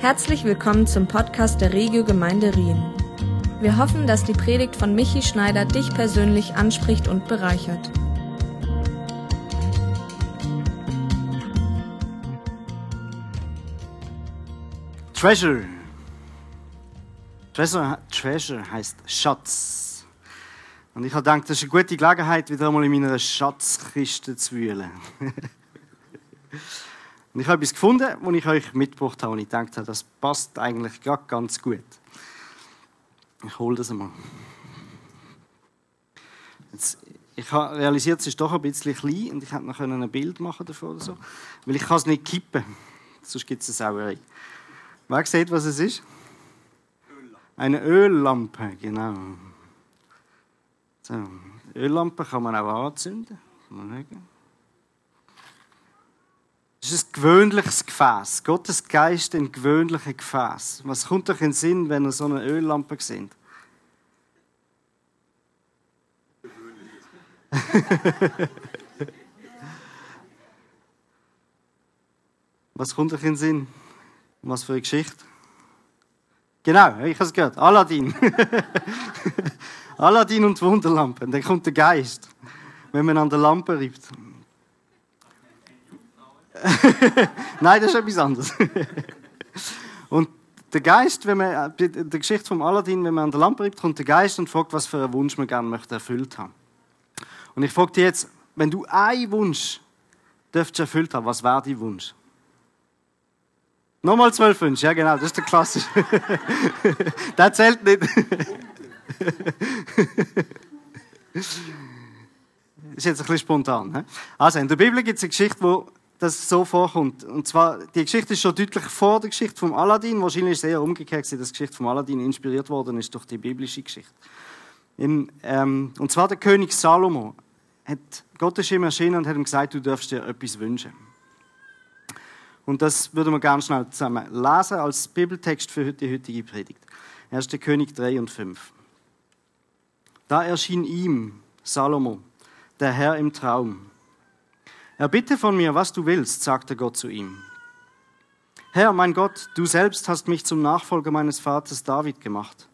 Herzlich willkommen zum Podcast der Regio Gemeinde Rien. Wir hoffen, dass die Predigt von Michi Schneider dich persönlich anspricht und bereichert. Treasure. Treasure, Treasure heißt Schatz. Und ich habe gedacht, das ist eine gute Gelegenheit, wieder einmal in meiner Schatzkiste zu wühlen. Und ich habe etwas gefunden, das ich euch mitgebracht habe und ich dachte, das passt eigentlich gerade ganz gut. Ich hole das einmal. Jetzt, ich habe realisiert, es ist doch ein bisschen klein und ich hätte noch ein Bild machen davon oder so. Weil ich kann es nicht kippen, sonst gibt es eine Sauerei. Wer sieht, was es ist? Eine Öllampe, genau. So, Öllampe kann man auch anzünden. Das ist ein gewöhnliches Gefäß. Gottes Geist ein gewöhnliches Gefäß. Was kommt euch in den Sinn, wenn ihr so eine Öllampe seht? Was kommt euch in den Sinn? Was für eine Geschichte? Genau, ich habe es gehört. Aladdin. Aladdin und Wunderlampe. Und dann kommt der Geist, wenn man an der Lampe reibt. Nein, das ist etwas anderes. und der Geist, wenn man, die Geschichte vom Aladdin, wenn man an der Lampe reibt, kommt der Geist und fragt, was für einen Wunsch man gerne möchte erfüllt haben. Und ich frage dich jetzt, wenn du einen Wunsch dürftest erfüllt haben, was wäre dein Wunsch? Nochmal zwölf Wünsche, ja genau, das ist der klassische. der zählt nicht. das ist jetzt ein bisschen spontan. Also, in der Bibel gibt es eine Geschichte, wo das so vorkommt. Und zwar, die Geschichte ist schon deutlich vor der Geschichte vom Aladdin. Wahrscheinlich ist es eher umgekehrt, dass die Geschichte vom Aladdin inspiriert worden ist durch die biblische Geschichte. Im, ähm, und zwar der König Salomo. Hat, Gott ist ihm erschienen und hat ihm gesagt, du darfst dir etwas wünschen. Und das würden wir ganz schnell zusammen lesen als Bibeltext für die heutige Predigt. 1. König 3 und 5. Da erschien ihm, Salomo, der Herr im Traum Erbitte von mir, was du willst, sagte Gott zu ihm. Herr, mein Gott, du selbst hast mich zum Nachfolger meines Vaters David gemacht.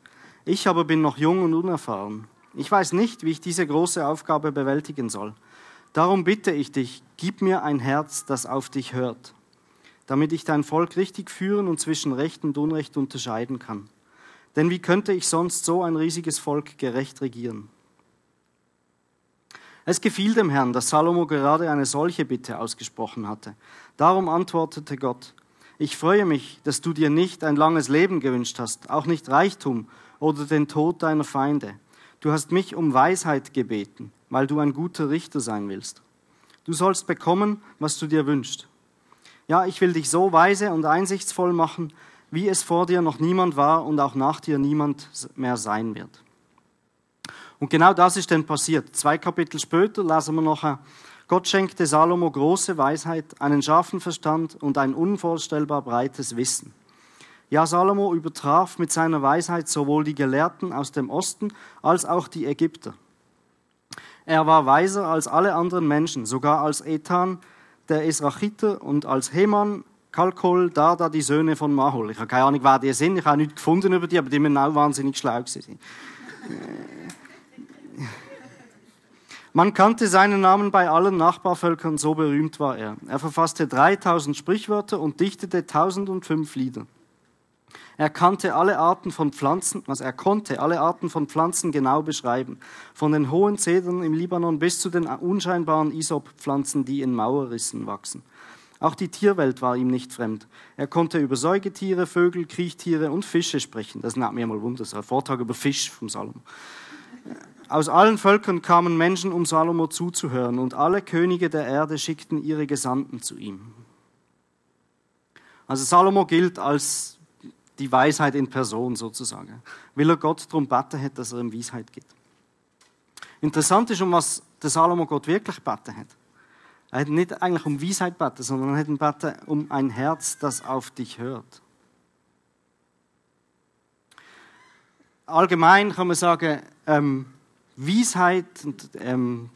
Ich aber bin noch jung und unerfahren. Ich weiß nicht, wie ich diese große Aufgabe bewältigen soll. Darum bitte ich dich, gib mir ein Herz, das auf dich hört, damit ich dein Volk richtig führen und zwischen Recht und Unrecht unterscheiden kann. Denn wie könnte ich sonst so ein riesiges Volk gerecht regieren? Es gefiel dem Herrn, dass Salomo gerade eine solche Bitte ausgesprochen hatte. Darum antwortete Gott, ich freue mich, dass du dir nicht ein langes Leben gewünscht hast, auch nicht Reichtum oder den Tod deiner Feinde. Du hast mich um Weisheit gebeten, weil du ein guter Richter sein willst. Du sollst bekommen, was du dir wünschst. Ja, ich will dich so weise und einsichtsvoll machen, wie es vor dir noch niemand war und auch nach dir niemand mehr sein wird. Und genau das ist dann passiert. Zwei Kapitel später lesen wir noch, Gott schenkte Salomo große Weisheit, einen scharfen Verstand und ein unvorstellbar breites Wissen. Ja, Salomo übertraf mit seiner Weisheit sowohl die Gelehrten aus dem Osten als auch die Ägypter. Er war weiser als alle anderen Menschen, sogar als Ethan, der Esrachiter, und als Heman, Kalkol, Dada, die Söhne von Mahol. Ich habe keine Ahnung, wer die sind, ich habe nichts gefunden über die, aber die müssen auch wahnsinnig schlau gewesen man kannte seinen Namen bei allen Nachbarvölkern, so berühmt war er. Er verfasste 3000 Sprichwörter und dichtete 1005 Lieder. Er kannte alle Arten von Pflanzen, was er konnte alle Arten von Pflanzen genau beschreiben, von den hohen Zedern im Libanon bis zu den unscheinbaren Isop-Pflanzen, die in Mauerrissen wachsen. Auch die Tierwelt war ihm nicht fremd. Er konnte über Säugetiere, Vögel, Kriechtiere und Fische sprechen. Das nennt mir mal Wunder, das ein Vortrag über Fisch vom Salomo. Aus allen Völkern kamen Menschen, um Salomo zuzuhören, und alle Könige der Erde schickten ihre Gesandten zu ihm. Also Salomo gilt als die Weisheit in Person sozusagen. Will er Gott darum beten hat, dass er ihm Weisheit gibt. Interessant ist, um was der Salomo Gott wirklich beten hat. Er hat nicht eigentlich um Weisheit beten, sondern er hat ihn um ein Herz, das auf dich hört. Allgemein kann man sagen, ähm, Weisheit und ähm,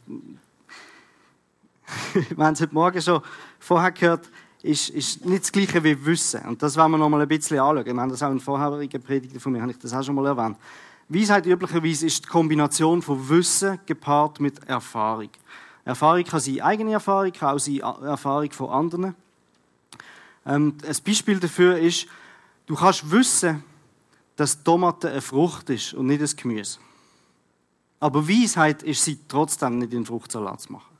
wir haben es heute Morgen schon vorher gehört, ist, ist nicht das Gleiche wie Wissen. Und das wollen wir noch mal ein bisschen anschauen. Wir haben das auch in vorherigen Predigten von mir, habe ich das auch schon mal erwähnt. Weisheit üblicherweise ist die Kombination von Wissen gepaart mit Erfahrung. Erfahrung kann sein eigene Erfahrung, kann auch sein Erfahrung von anderen. Ähm, ein Beispiel dafür ist, du kannst wissen, dass Tomate eine Frucht ist und nicht ein Gemüse. Aber Weisheit ist sie trotzdem nicht in Fruchtsalat zu machen.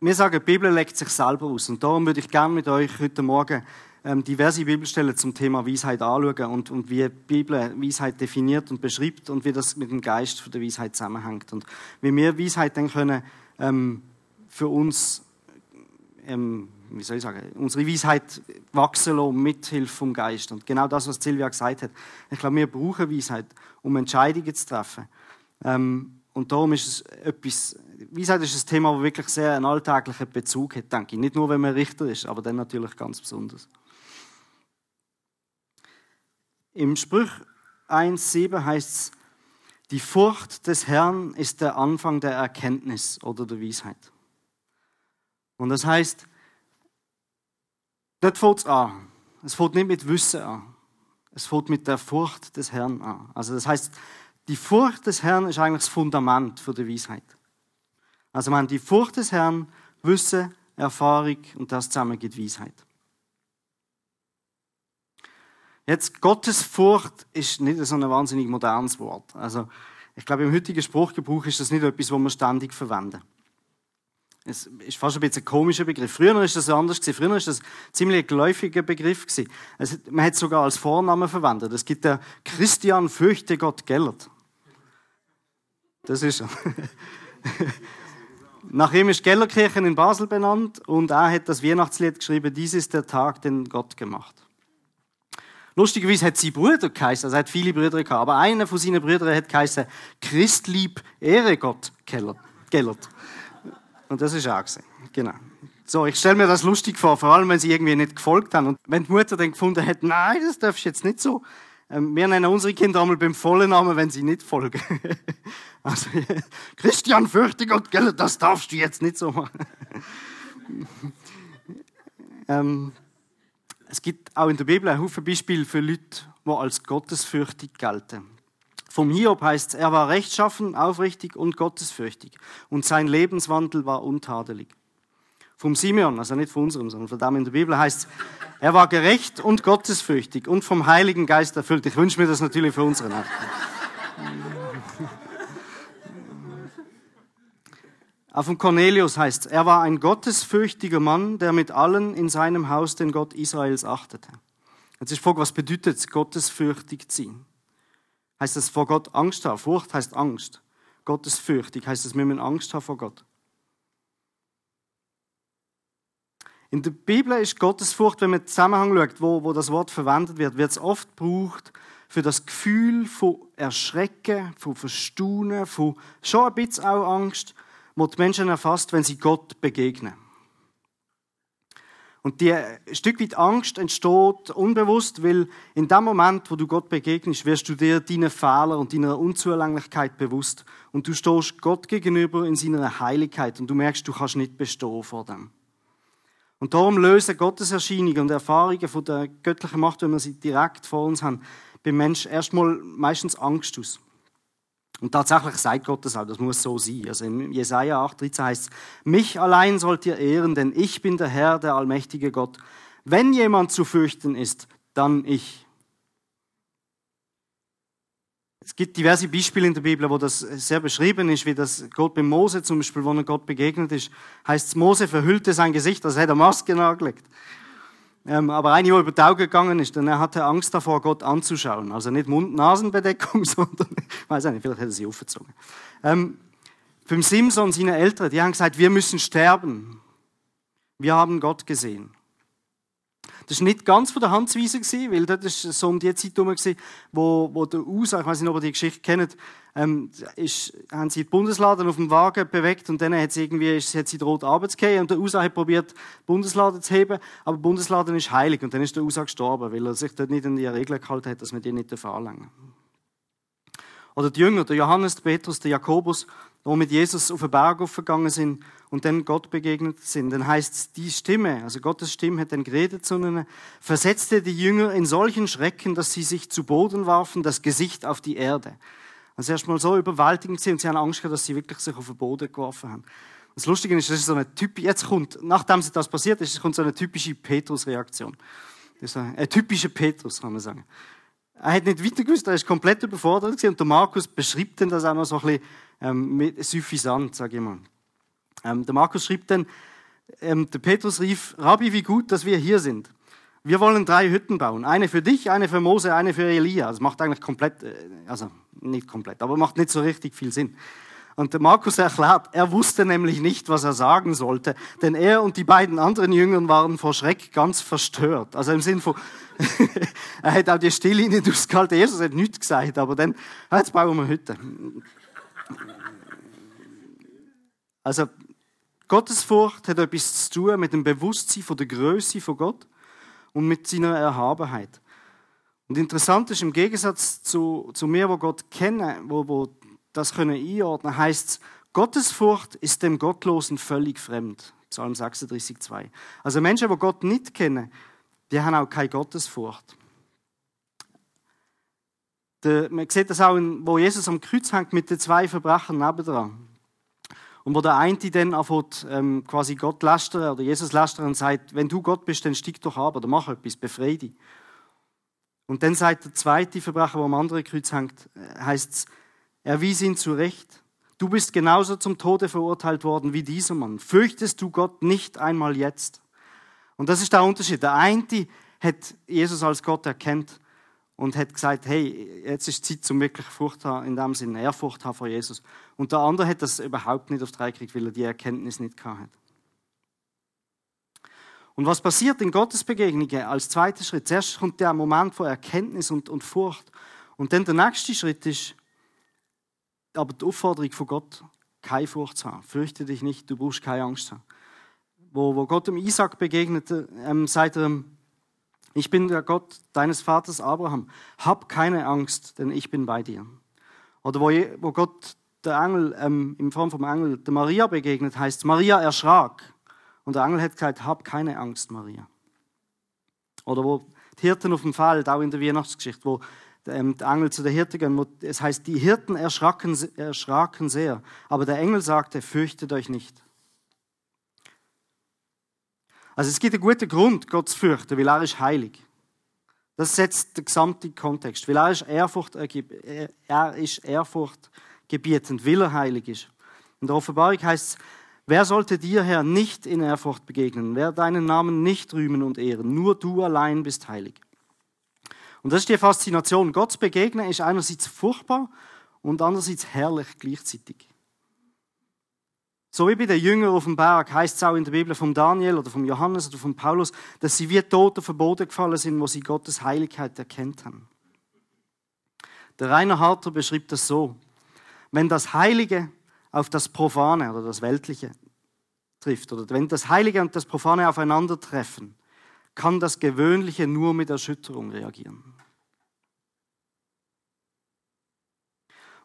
Wir sagen, die Bibel legt sich selber aus. Und darum würde ich gerne mit euch heute Morgen ähm, diverse Bibelstellen zum Thema Weisheit anschauen und, und wie die Bibel Weisheit definiert und beschreibt und wie das mit dem Geist der Weisheit zusammenhängt. Und wie wir Weisheit dann können ähm, für uns ähm, wie soll ich sagen, unsere Weisheit wachsen lassen mit Hilfe vom Geist. Und genau das, was Silvia gesagt hat. Ich glaube, wir brauchen Weisheit, um Entscheidungen zu treffen. Ähm, und darum ist es etwas, Weisheit ist ein Thema, das wirklich sehr einen alltäglichen Bezug hat, denke ich. Nicht nur, wenn man Richter ist, aber dann natürlich ganz besonders. Im Sprüch 1,7 heißt es, die Furcht des Herrn ist der Anfang der Erkenntnis oder der Weisheit. Und das heißt, Dort fängt es an. Es fängt nicht mit Wissen an. Es fängt mit der Furcht des Herrn an. Also das heißt, die Furcht des Herrn ist eigentlich das Fundament für die Weisheit. Also man die Furcht des Herrn, Wissen, Erfahrung und das zusammen gibt Weisheit. Jetzt Gottes Furcht ist nicht so ein wahnsinnig modernes Wort. Also ich glaube im heutigen Spruchgebrauch ist das nicht etwas, was wir ständig verwenden. Es ist fast ein bisschen ein komischer Begriff. Früher war das anders. Früher war das ein ziemlich geläufiger Begriff. Also, man hat es sogar als Vornamen verwendet. Es gibt der Christian Fürchte Gott Gellert. Das ist er. Nach ihm ist Gellerkirchen in Basel benannt und er hat das Weihnachtslied geschrieben, dies ist der Tag, den Gott gemacht. Lustigerweise hat sein Bruder geheißen, also er hat viele Brüder gehabt, aber einer von seinen Brüdern hat geheißen Christlieb Ehre Gott Gellert. Und das ist auch gesehen. Genau. So, ich stelle mir das lustig vor, vor allem wenn sie irgendwie nicht gefolgt haben. Und wenn die Mutter dann gefunden hat, nein, das darfst du jetzt nicht so. Ähm, wir nennen unsere Kinder einmal beim vollen Namen, wenn sie nicht folgen. also, Christian, fürchte Gott, gell, das darfst du jetzt nicht so machen. ähm, es gibt auch in der Bibel ein Haufen Beispiele für Leute, die als gottesfürchtig gelten. Vom Hiob heißt es, er war rechtschaffen, aufrichtig und gottesfürchtig und sein Lebenswandel war untadelig. Vom Simeon, also nicht von unserem, sondern von dem in der Bibel heißt es, er war gerecht und gottesfürchtig und vom Heiligen Geist erfüllt. Ich wünsche mir das natürlich für unsere Nacht. Auch von Cornelius heißt es, er war ein gottesfürchtiger Mann, der mit allen in seinem Haus den Gott Israels achtete. Jetzt ist die Frage, was bedeutet es, gottesfürchtig zu sein? Heißt das vor Gott Angst haben. Furcht heißt Angst. Gottesfürchtig heißt es, wir müssen Angst haben vor Gott. In der Bibel ist Gottesfurcht, wenn man den Zusammenhang schaut, wo, wo das Wort verwendet wird, wird es oft gebraucht für das Gefühl von Erschrecken, von Verstaunen, von schon ein bisschen auch Angst, wo die Menschen erfasst, wenn sie Gott begegnen. Und die Stück weit Angst entsteht unbewusst, weil in dem Moment, wo du Gott begegnest, wirst du dir deine Fehler und deiner Unzulänglichkeit bewusst. Und du stehst Gott gegenüber in seiner Heiligkeit und du merkst, du kannst nicht bestehen vor dem. Und darum lösen Gottes Erscheinungen und Erfahrungen von der göttlichen Macht, wenn wir sie direkt vor uns haben, beim Menschen erstmal meistens Angst aus. Und tatsächlich sagt Gott das auch, das muss so sein. Also in Jesaja 8,13 heißt es, mich allein sollt ihr ehren, denn ich bin der Herr, der allmächtige Gott. Wenn jemand zu fürchten ist, dann ich. Es gibt diverse Beispiele in der Bibel, wo das sehr beschrieben ist, wie das Gott bei Mose zum Beispiel, wo er Gott begegnet ist, heißt es, Mose verhüllte sein Gesicht, also hat er Maske nagelegt. Ähm, aber eine, die über die Augen gegangen ist, denn er hatte Angst davor, Gott anzuschauen. Also nicht Mund-Nasen-Bedeckung, sondern, ich weiß nicht, vielleicht hätte er sie aufgezogen. Ähm, beim Simson, seine Eltern, die haben gesagt, wir müssen sterben. Wir haben Gott gesehen. Das war nicht ganz von der Hand zu weisen, weil das war so um die Zeit herum, wo, wo der USA, ich weiß nicht, ob ihr die Geschichte kennt, ähm, ist, haben sie die Bundesladen auf dem Wagen bewegt und dann hat sie irgendwie, ist, hat sie droht runterzugehen und der USA hat probiert, die Bundesladen zu heben, aber die Bundesladen ist heilig und dann ist der USA gestorben, weil er sich dort nicht an die Regeln gehalten hat, dass man die nicht anlangen Oder die Jünger, der Johannes, der Petrus, der Jakobus, wo mit Jesus auf den Berg aufgegangen sind und dann Gott begegnet sind, dann heißt die Stimme, also Gottes Stimme hat dann geredet zu ihnen, versetzte die Jünger in solchen Schrecken, dass sie sich zu Boden warfen, das Gesicht auf die Erde. Also erstmal so überwältigend sie und sie haben Angst gehabt, dass sie wirklich sich auf den Boden geworfen haben. Das Lustige ist, das ist so eine typische, jetzt kommt, nachdem das passiert ist, kommt so eine typische Petrus-Reaktion. Ein typischer Petrus, kann man sagen. Er hat nicht weiter gewusst, er ist komplett überfordert gewesen. Und der Markus beschreibt dann das auch noch so ein bisschen ähm, suffisant, sage ich mal. Ähm, der Markus schreibt dann, ähm, der Petrus rief, Rabbi, wie gut, dass wir hier sind. Wir wollen drei Hütten bauen. Eine für dich, eine für Mose, eine für Elia. Das macht eigentlich komplett, äh, also nicht komplett, aber macht nicht so richtig viel Sinn. Und der Markus erklärt, er wusste nämlich nicht, was er sagen sollte, denn er und die beiden anderen Jüngern waren vor Schreck ganz verstört. Also im Sinn von, er hat auch die Stille nicht ausgehalten. Jesus hat nichts gesagt, aber dann, jetzt bauen wir Hütte. Also, Gottesfurcht hat etwas zu tun mit dem Bewusstsein von der Größe von Gott und mit seiner Erhabenheit. Und interessant ist, im Gegensatz zu, zu mir, wo Gott kennen, wo, wo das können einordnen, heißt es, Gottesfurcht ist dem Gottlosen völlig fremd. Psalm 36,2. Also Menschen, die Gott nicht kennen, die haben auch keine Gottesfurcht. Der, man sieht das auch, wo Jesus am Kreuz hängt mit den zwei Verbrechern nebendran. Und wo der eine dann anfängt, ähm, quasi Gott lästern oder Jesus lästern und sagt, wenn du Gott bist, dann stieg doch ab oder mach etwas, befreie dich. Und dann sagt der zweite Verbrecher, der am anderen Kreuz hängt, äh, heißt es, er wies ihn zurecht. Du bist genauso zum Tode verurteilt worden wie dieser Mann. Fürchtest du Gott nicht einmal jetzt? Und das ist der Unterschied. Der eine hat Jesus als Gott erkannt und hat gesagt, hey, jetzt ist Zeit zum wirklich Furcht haben, in dem Sinne Ehrfurcht haben vor Jesus. Und der andere hat das überhaupt nicht auf die Reihe gekriegt, weil er die Erkenntnis nicht gehabt hat. Und was passiert in Gottes Begegnungen als zweiter Schritt? Zuerst kommt der Moment von Erkenntnis und, und Furcht. Und dann der nächste Schritt ist, aber die Aufforderung von Gott, keine Furcht zu haben. Fürchte dich nicht, du brauchst keine Angst haben. Wo, wo Gott dem Isaac begegnete, ähm, sagt er, ich bin der Gott deines Vaters Abraham. Hab keine Angst, denn ich bin bei dir. Oder wo, wo Gott der Engel, ähm, in Form vom Engel, der Maria begegnet, heißt, Maria erschrak. Und der Engel hat gesagt, hab keine Angst, Maria. Oder wo die Hirten auf dem Feld, auch in der Weihnachtsgeschichte, wo ähm, der Engel zu der Hirte gehen. Es heißt, die Hirten erschraken, erschraken sehr. Aber der Engel sagte, fürchtet euch nicht. Also es gibt einen guten Grund, Gott zu fürchten, weil er ist heilig. Das setzt den gesamten Kontext. Weil er ist Ehrfurcht, er ist Ehrfurcht gebietend, weil er heilig ist. In der Offenbarung heißt es, wer sollte dir, Herr, nicht in Ehrfurcht begegnen? Wer deinen Namen nicht rühmen und ehren? Nur du allein bist heilig. Und das ist die Faszination. Gott zu begegnen ist einerseits furchtbar und andererseits herrlich gleichzeitig. So wie bei den Jüngern auf dem Berg heißt es auch in der Bibel vom Daniel oder vom Johannes oder vom Paulus, dass sie wie Tote verboten gefallen sind, wo sie Gottes Heiligkeit erkennt haben. Der Rainer Harter beschreibt das so. Wenn das Heilige auf das Profane oder das Weltliche trifft, oder wenn das Heilige und das Profane aufeinandertreffen, kann das Gewöhnliche nur mit Erschütterung reagieren.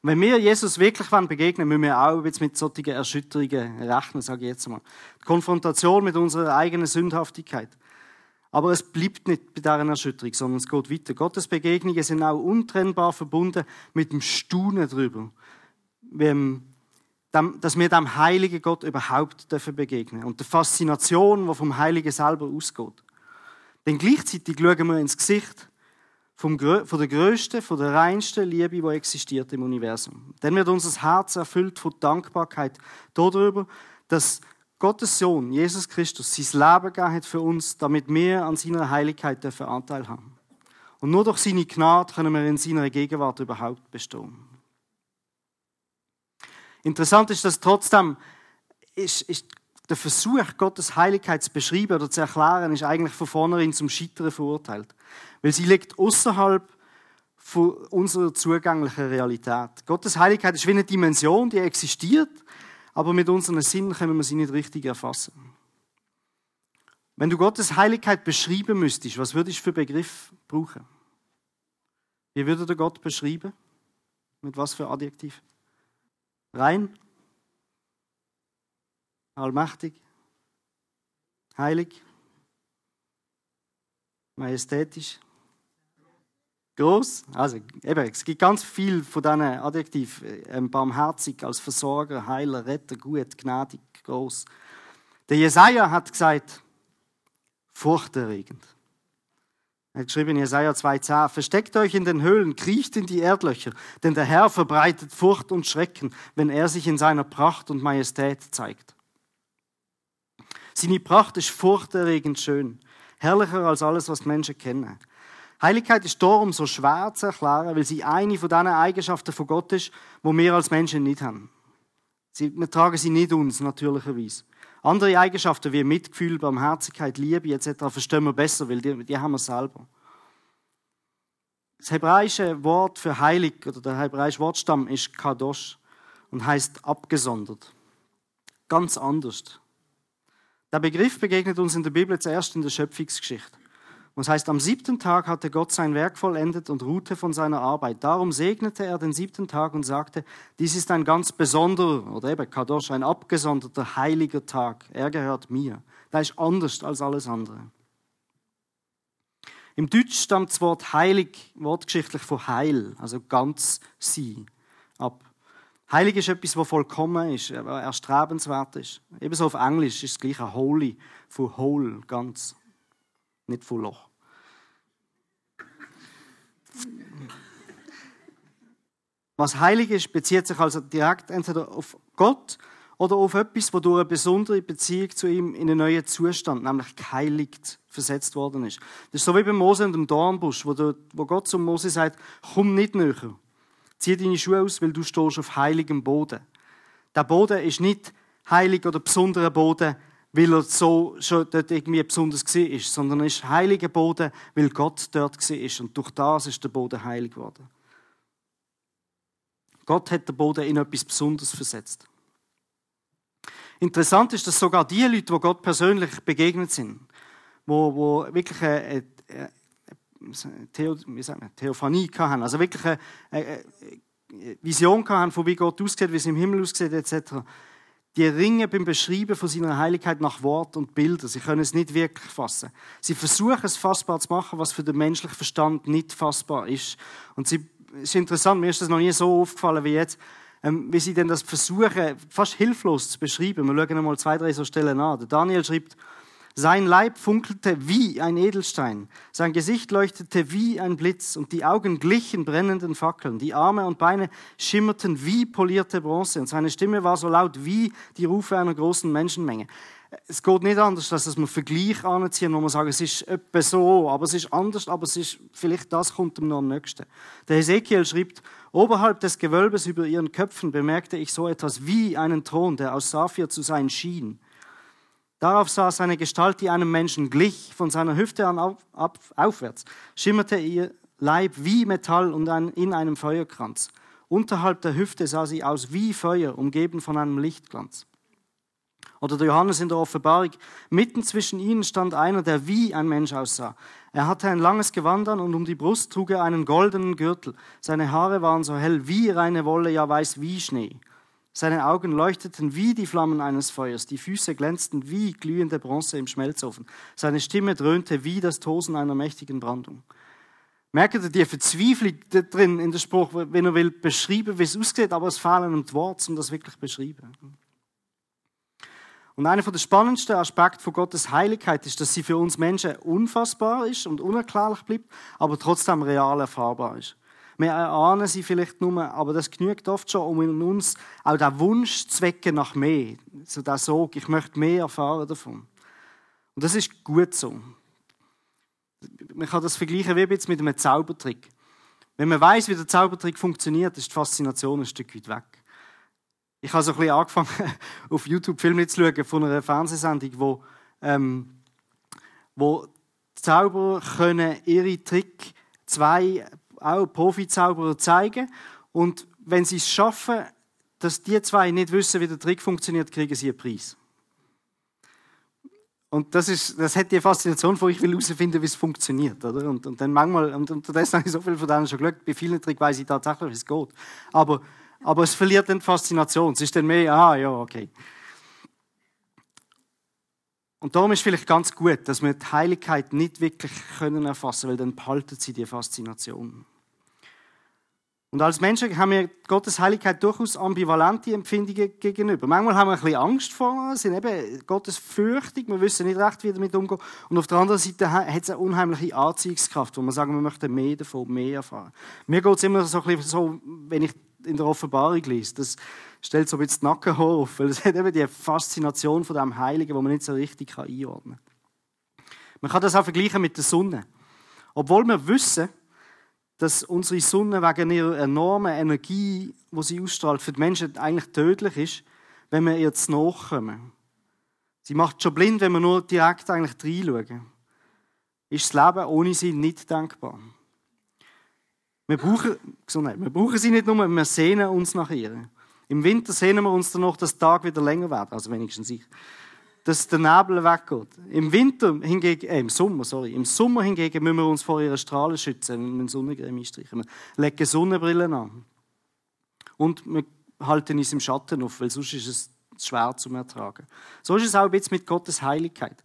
Und wenn wir Jesus wirklich begegnen müssen wir auch jetzt mit solchen Erschütterungen rechnen, sage ich jetzt mal. Die Konfrontation mit unserer eigenen Sündhaftigkeit. Aber es bleibt nicht bei dieser Erschütterung, sondern es geht weiter. Gottes Begegnungen sind auch untrennbar verbunden mit dem Staunen darüber, dass wir dem heiligen Gott überhaupt begegnen dürfen und der Faszination, die vom Heiligen selber ausgeht. Denn gleichzeitig schauen wir ins Gesicht vom, von der größten, von der reinsten Liebe, die existiert im Universum. Dann wird unser Herz erfüllt von Dankbarkeit darüber, dass Gottes Sohn, Jesus Christus, sein Leben gegeben hat für uns, damit wir an seiner Heiligkeit dürfen Anteil haben. Und nur durch seine Gnade können wir in seiner Gegenwart überhaupt bestehen. Interessant ist, dass trotzdem ist, ist der Versuch, Gottes Heiligkeit zu beschreiben oder zu erklären, ist eigentlich von vornherein zum Scheitern verurteilt. Weil sie liegt außerhalb unserer zugänglichen Realität. Gottes Heiligkeit ist wie eine Dimension, die existiert, aber mit unseren Sinnen können wir sie nicht richtig erfassen. Wenn du Gottes Heiligkeit beschreiben müsstest, was würdest du für Begriff brauchen? Wie würde du Gott beschreiben? Mit was für Adjektiv? Rein, allmächtig, heilig, majestätisch, groß. Also eben, es gibt ganz viel von diesen Adjektiven. Ähm, barmherzig als Versorger, Heiler, Retter, gut, gnädig, groß. Der Jesaja hat gesagt, furchterregend. Er hat geschrieben in Jesaja 2,10: Versteckt euch in den Höhlen, kriecht in die Erdlöcher, denn der Herr verbreitet Furcht und Schrecken, wenn er sich in seiner Pracht und Majestät zeigt. Seine Pracht ist furchterregend schön, herrlicher als alles, was Menschen kennen. Heiligkeit ist darum so schwer zu erklären, weil sie eine von diesen Eigenschaften von Gott ist, wo wir als Menschen nicht haben. Sie, wir tragen sie nicht uns, natürlicherweise. Andere Eigenschaften wie Mitgefühl, Barmherzigkeit, Liebe etc. verstehen wir besser, weil die, die haben wir selber. Das hebräische Wort für heilig oder der hebräische Wortstamm ist Kadosh und heißt abgesondert. Ganz anders. Der Begriff begegnet uns in der Bibel zuerst in der Schöpfungsgeschichte. Und das heißt, am siebten Tag hatte Gott sein Werk vollendet und ruhte von seiner Arbeit. Darum segnete er den siebten Tag und sagte, dies ist ein ganz besonderer, oder eben Kadosh, ein abgesonderter, heiliger Tag. Er gehört mir. Der ist anders als alles andere. Im Deutsch stammt das Wort heilig wortgeschichtlich von heil, also ganz sein, ab. Heilig ist etwas, was vollkommen ist, erstrebenswert ist. Ebenso auf Englisch ist es gleich ein holy, von whole, ganz, nicht von Loch. Was heilig ist, bezieht sich also direkt entweder auf Gott oder auf etwas, wo durch eine besondere Beziehung zu ihm in einen neuen Zustand, nämlich geheiligt, versetzt worden ist. Das ist so wie bei Mose und dem Dornbusch, wo Gott zu Mose sagt, komm nicht näher. Zieh deine Schuhe aus, weil du stehst auf heiligem Boden. Der Boden ist nicht heilig oder besonderer Boden, weil er so schon dort irgendwie besonders war, sondern ist heiliger Boden, weil Gott dort war. Und durch das ist der Boden heilig geworden. Gott hat den Boden in etwas Besonderes versetzt. Interessant ist, dass sogar die Leute, die Gott persönlich begegnet sind, wo, wo wirklich eine, eine, Theo, wie sagt man, Theophanie hatten, also wirklich eine, eine Vision hatten, von wie Gott aussieht, wie es im Himmel aussieht, etc., die ringen beim Beschreiben von seiner Heiligkeit nach Wort und Bildern. Sie können es nicht wirklich fassen. Sie versuchen es fassbar zu machen, was für den menschlichen Verstand nicht fassbar ist. Und sie ist interessant, mir ist das noch nie so aufgefallen wie jetzt, ähm, wie sie denn das versuchen, fast hilflos zu beschreiben. Wir schauen einmal zwei, drei so Stellen an. Der Daniel schreibt, sein Leib funkelte wie ein Edelstein, sein Gesicht leuchtete wie ein Blitz und die Augen glichen brennenden Fackeln. Die Arme und Beine schimmerten wie polierte Bronze und seine Stimme war so laut wie die Rufe einer großen Menschenmenge es geht nicht anders, dass wir Vergleich anziehen, wo man sagen, es ist etwa so, aber es ist anders, aber es ist, vielleicht das kommt ihm noch am nächsten. Der Ezekiel schreibt, oberhalb des Gewölbes über ihren Köpfen bemerkte ich so etwas wie einen Thron, der aus Saphir zu sein schien. Darauf saß eine Gestalt, die einem Menschen glich, von seiner Hüfte an auf, ab, aufwärts, schimmerte ihr Leib wie Metall und ein, in einem Feuerkranz. Unterhalb der Hüfte sah sie aus wie Feuer, umgeben von einem Lichtglanz. Oder der Johannes in der Offenbarung. Mitten zwischen ihnen stand einer, der wie ein Mensch aussah. Er hatte ein langes Gewand an und um die Brust trug er einen goldenen Gürtel. Seine Haare waren so hell wie reine Wolle, ja weiß wie Schnee. Seine Augen leuchteten wie die Flammen eines Feuers, die Füße glänzten wie glühende Bronze im Schmelzofen. Seine Stimme dröhnte wie das Tosen einer mächtigen Brandung. Merkt ihr Verzweiflung drin in der Spruch, wenn er will beschreiben, wie es aussieht, aber es fehlen einem die Worte, um das wirklich zu beschreiben. Und einer der spannendsten Aspekte von Gottes Heiligkeit ist, dass sie für uns Menschen unfassbar ist und unerklärlich bleibt, aber trotzdem real erfahrbar ist. Wir erahnen sie vielleicht nur, aber das genügt oft schon, um in uns auch den Wunsch zu wecken nach mehr. So der Sog, ich möchte mehr erfahren davon. Und das ist gut so. Man kann das vergleichen wie jetzt mit einem Zaubertrick. Wenn man weiß, wie der Zaubertrick funktioniert, ist die Faszination ein Stück weit weg. Ich habe so ein bisschen angefangen, auf YouTube Filme zu schauen von einer Fernsehsendung, wo, ähm, wo Zauberer können ihre Trick zwei auch Profi-Zauberer zeigen und wenn sie es schaffen, dass die zwei nicht wissen, wie der Trick funktioniert, kriegen sie einen Preis. Und das, ist, das hat die Faszination, wo ich will herausfinden, wie es funktioniert. Oder? Und, und dann manchmal, und unterdessen habe ich so viel von denen schon geschaut, bei vielen Tricks weiß ich tatsächlich, wie es geht. Aber aber es verliert dann die Faszination. Es ist dann mehr, ah ja, okay. Und darum ist vielleicht ganz gut, dass wir die Heiligkeit nicht wirklich können erfassen weil dann behalten sie die Faszination. Und als Menschen haben wir Gottes Heiligkeit durchaus ambivalente Empfindungen gegenüber. Manchmal haben wir ein bisschen Angst vor, sind eben Gottes fürchtig, wir wissen nicht recht, wie damit umgehen. Und auf der anderen Seite hat es eine unheimliche Anziehungskraft, wo wir sagen, wir möchten mehr davon, mehr erfahren. Mir geht es immer so ein bisschen so, wenn ich in der Offenbarung lese, das stellt so ein bisschen die Nackenhaar auf, weil es hat eben die Faszination von dem Heiligen, wo man nicht so richtig einordnen kann. Man kann das auch vergleichen mit der Sonne. Obwohl wir wissen, dass unsere Sonne wegen ihrer enormen Energie, die sie ausstrahlt, für die Menschen eigentlich tödlich ist, wenn wir ihr zu nachkommen. Sie macht schon blind, wenn wir nur direkt eigentlich reinschauen. Ist das Leben ohne sie nicht denkbar. Wir brauchen, wir brauchen sie nicht nur, wir sehnen uns nach ihr. Im Winter sehnen wir uns danach, dass der Tag wieder länger wird, also wenigstens ich dass der Nebel weggeht. Im Winter hingegen, äh, im Sommer, sorry, im Sommer hingegen müssen wir uns vor ihren Strahlen schützen, mit Sonnencreme einstreichen. Wir legen Sonnenbrillen an. Und wir halten uns im Schatten auf, weil sonst ist es schwer zu ertragen. So ist es auch bisschen mit Gottes Heiligkeit.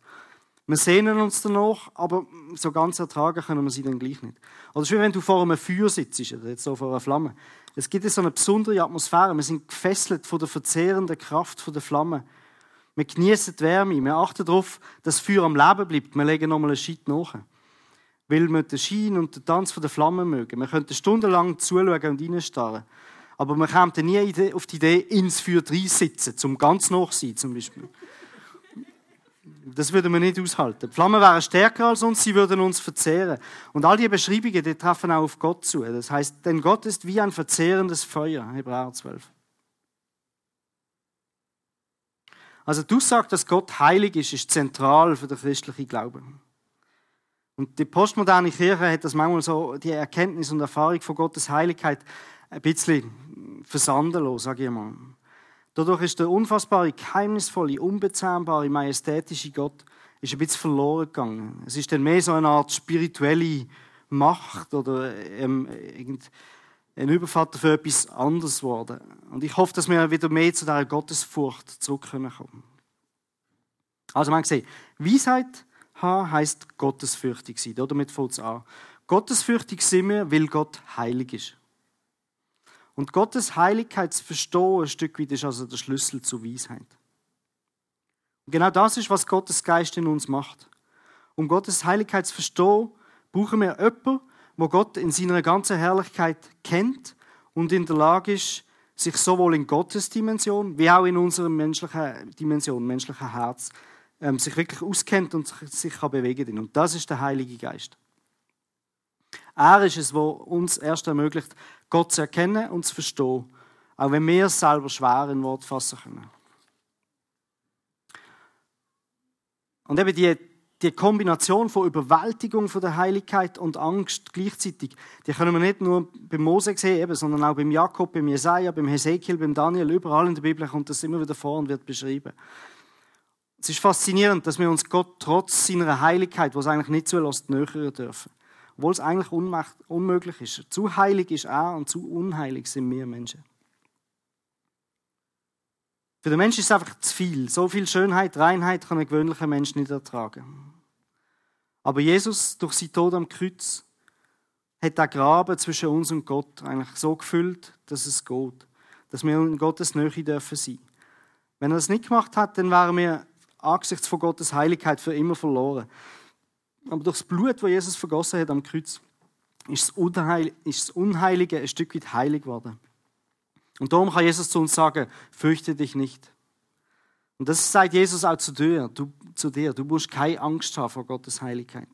Wir sehnen uns danach, aber so ganz ertragen können wir sie dann gleich nicht. Oder schön, wenn du vor einem Feuer sitzt, oder jetzt so vor einer Flamme. Es gibt so eine besondere Atmosphäre. Wir sind gefesselt von der verzehrenden Kraft der Flamme. Wir genießen die Wärme. Wir achten darauf, dass das Feuer am Leben bleibt. Wir legen nochmal einen Schritt nach. Weil wir den Schein und den Tanz der Flammen mögen. Wir könnten stundenlang zuschauen und reinstarren. Aber wir kämen nie auf die Idee, ins Feuer reinsitzen, zum ganz nach sein zum Beispiel. Das würden wir nicht aushalten. Die Flammen wären stärker als uns, sie würden uns verzehren. Und all diese Beschreibungen, die treffen auch auf Gott zu. Das heißt, denn Gott ist wie ein verzehrendes Feuer, Hebräer 12. Also die Aussage, dass Gott heilig ist, ist zentral für den christlichen Glauben. Und die postmoderne Kirche hat das manchmal so, die Erkenntnis und Erfahrung von Gottes Heiligkeit ein bisschen versanden lassen, sage ich mal. Dadurch ist der unfassbare, geheimnisvolle, unbezähmbare, majestätische Gott ist ein bisschen verloren gegangen. Es ist dann mehr so eine Art spirituelle Macht oder ähm, ein Übervater für etwas anderes geworden. Und ich hoffe, dass wir wieder mehr zu dieser Gottesfurcht zurückkommen können. Also man sieht, Weisheit haben heisst gottesfürchtig sein. Damit fängt es an. Gottesfürchtig sind wir, weil Gott heilig ist. Und Gottes Heiligkeit zu verstehen, ein Stück weit, ist also der Schlüssel zur Weisheit. Und genau das ist, was Gottes Geist in uns macht. Um Gottes Heiligkeit zu verstehen, brauchen wir jemanden, wo Gott in seiner ganzen Herrlichkeit kennt und in der Lage ist, sich sowohl in Gottes Dimension wie auch in unserer menschlichen Dimension, menschlichen Herz, ähm, sich wirklich auskennt und sich, sich kann bewegen Und das ist der Heilige Geist. Er ist es, wo uns erst ermöglicht, Gott zu erkennen und zu verstehen, auch wenn wir es selber schwer in Wort fassen können. Und eben die die Kombination von Überwältigung von der Heiligkeit und Angst gleichzeitig, die können wir nicht nur beim Mose sehen, eben, sondern auch beim Jakob, beim Jesaja, beim Hesekiel, beim Daniel, überall in der Bibel kommt das immer wieder vor und wird beschrieben. Es ist faszinierend, dass wir uns Gott trotz seiner Heiligkeit, was eigentlich nicht zulässt, nähern dürfen. Obwohl es eigentlich unmöglich ist. Zu heilig ist er und zu unheilig sind wir Menschen. Für den Menschen ist es einfach zu viel. So viel Schönheit, Reinheit kann ein gewöhnlicher Mensch nicht ertragen. Aber Jesus, durch sein Tod am Kreuz, hat der Graben zwischen uns und Gott eigentlich so gefüllt, dass es geht. Dass wir in Gottes Nähe dürfen sein. Wenn er das nicht gemacht hat, dann wären wir angesichts von Gottes Heiligkeit für immer verloren. Aber durch das Blut, das Jesus vergossen hat am Kreuz, ist das Unheilige ein Stück weit heilig geworden. Und darum kann Jesus zu uns sagen, fürchte dich nicht. Und das sagt Jesus auch zu dir. Du, zu dir. du musst keine Angst haben vor Gottes Heiligkeit.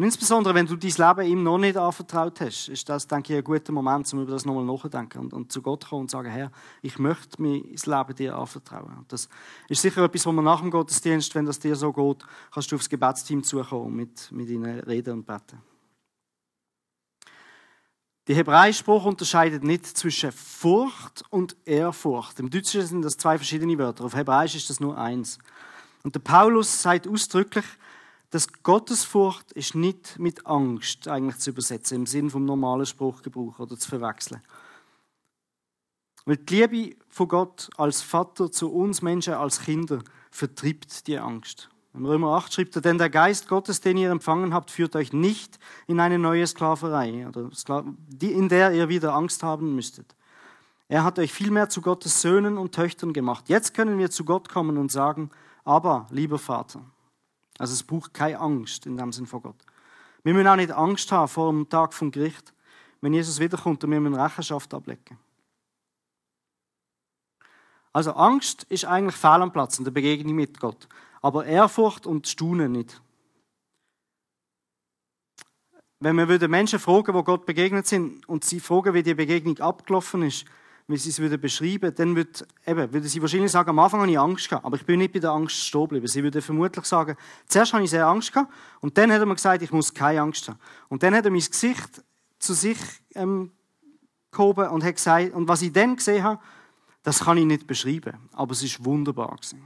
Und insbesondere, wenn du dein Leben ihm noch nicht anvertraut hast, ist das, denke ich, ein guter Moment, um über das nochmal nachzudenken und, und, zu Gott kommen und sagen, Herr, ich möchte das Leben dir anvertrauen. Und das ist sicher etwas, wo man nach dem Gottesdienst, wenn das dir so geht, kannst du aufs Gebetsteam zukommen und mit, mit ihnen reden und beten. Der Hebräischspruch unterscheidet nicht zwischen Furcht und Ehrfurcht. Im Deutschen sind das zwei verschiedene Wörter. Auf Hebräisch ist das nur eins. Und der Paulus sagt ausdrücklich, dass Gottesfurcht ist nicht mit Angst eigentlich zu übersetzen, im Sinn vom normalen Spruchgebrauch oder zu verwechseln. Weil die Liebe von Gott als Vater zu uns Menschen, als Kinder, vertreibt die Angst. Im Römer 8 schreibt er, denn der Geist Gottes, den ihr empfangen habt, führt euch nicht in eine neue Sklaverei, in der ihr wieder Angst haben müsstet. Er hat euch vielmehr zu Gottes Söhnen und Töchtern gemacht. Jetzt können wir zu Gott kommen und sagen, aber, lieber Vater. Also es braucht keine Angst in dem Sinn vor Gott. Wir müssen auch nicht Angst haben vor dem Tag vom Gericht, wenn Jesus wiederkommt wir müssen Rechenschaft ablegen. Also Angst ist eigentlich fehl am Platz in der Begegnung mit Gott aber Ehrfurcht und Staunen nicht. Wenn wir Menschen fragen, wo Gott begegnet sind, und sie fragen, wie die Begegnung abgelaufen ist, wie sie es beschreiben würden, dann würde, eben, würde sie wahrscheinlich sagen, am Anfang hatte ich Angst gehabt, aber ich bin nicht bei der Angst stehen geblieben. Sie würde vermutlich sagen, zuerst hatte ich sehr Angst gehabt, und dann hat er mir gesagt, ich muss keine Angst haben. Und dann hat er mein Gesicht zu sich ähm, gehoben und hat gesagt, und was ich dann gesehen habe, das kann ich nicht beschreiben, aber es ist wunderbar gewesen.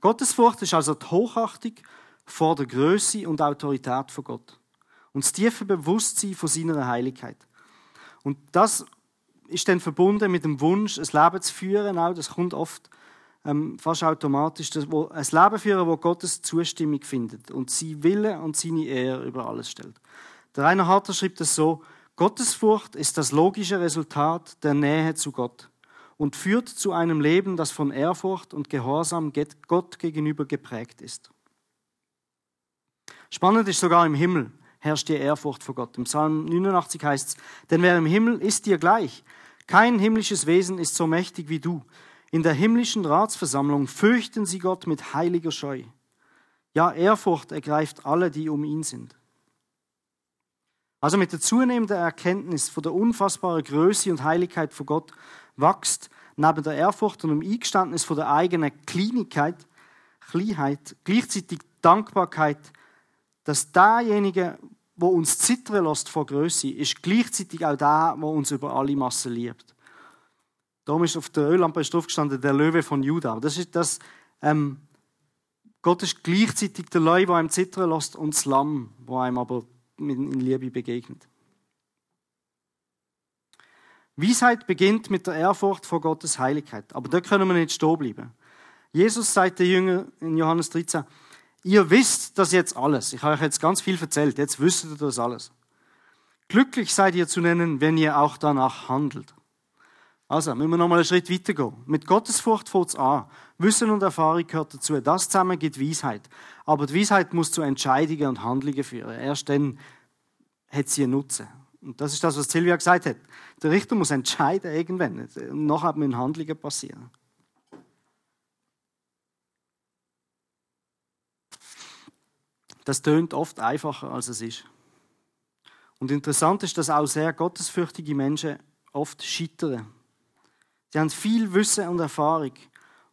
Gottesfurcht ist also die Hochachtung vor der Größe und Autorität von Gott und das tiefe Bewusstsein von seiner Heiligkeit. Und das ist dann verbunden mit dem Wunsch, ein Leben zu führen. Auch das kommt oft ähm, fast automatisch, dass, wo, ein Leben führen, wo Gottes Zustimmung findet und sie Wille und seine Ehre über alles stellt. Der Rainer Harter schreibt es so: Gottesfurcht ist das logische Resultat der Nähe zu Gott und führt zu einem Leben, das von Ehrfurcht und Gehorsam Gott gegenüber geprägt ist. Spannend ist sogar im Himmel herrscht die Ehrfurcht vor Gott. Im Psalm 89 heißt es, denn wer im Himmel ist dir gleich. Kein himmlisches Wesen ist so mächtig wie du. In der himmlischen Ratsversammlung fürchten sie Gott mit heiliger Scheu. Ja, Ehrfurcht ergreift alle, die um ihn sind. Also mit der zunehmenden Erkenntnis von der unfassbaren Größe und Heiligkeit von Gott wächst neben der Ehrfurcht und dem Eingeständnis von der eigenen Kleinigkeit, Kleinheit, gleichzeitig Dankbarkeit, dass derjenige, wo uns zittern lässt vor Größe, ist gleichzeitig auch der, wo uns über alle Massen liebt. Darum ist auf der Öllampe draufgestanden, der Löwe von Juda. Das ist das, ähm, Gott ist gleichzeitig der Löwe, der einem zittern lässt, und das Lamm, wo einem aber in Liebe begegnet. Weisheit beginnt mit der Ehrfurcht vor Gottes Heiligkeit. Aber da können wir nicht stehen bleiben. Jesus sagt der Jünger in Johannes 13, ihr wisst das jetzt alles. Ich habe euch jetzt ganz viel erzählt. Jetzt wisst ihr das alles. Glücklich seid ihr zu nennen, wenn ihr auch danach handelt. Also, müssen wir nochmal einen Schritt weitergehen. Mit Gottesfurcht fängt es an. Wissen und Erfahrung gehört dazu. Das zusammen gibt Weisheit. Aber die Weisheit muss zu Entscheidungen und Handlungen führen. Erst dann hat sie einen Nutzen. Und das ist das, was Silvia gesagt hat. Der Richter muss entscheiden irgendwann. Und nachher müssen Handlungen passieren. Das tönt oft einfacher, als es ist. Und interessant ist, dass auch sehr gottesfürchtige Menschen oft scheitern. Sie haben viel Wissen und Erfahrung.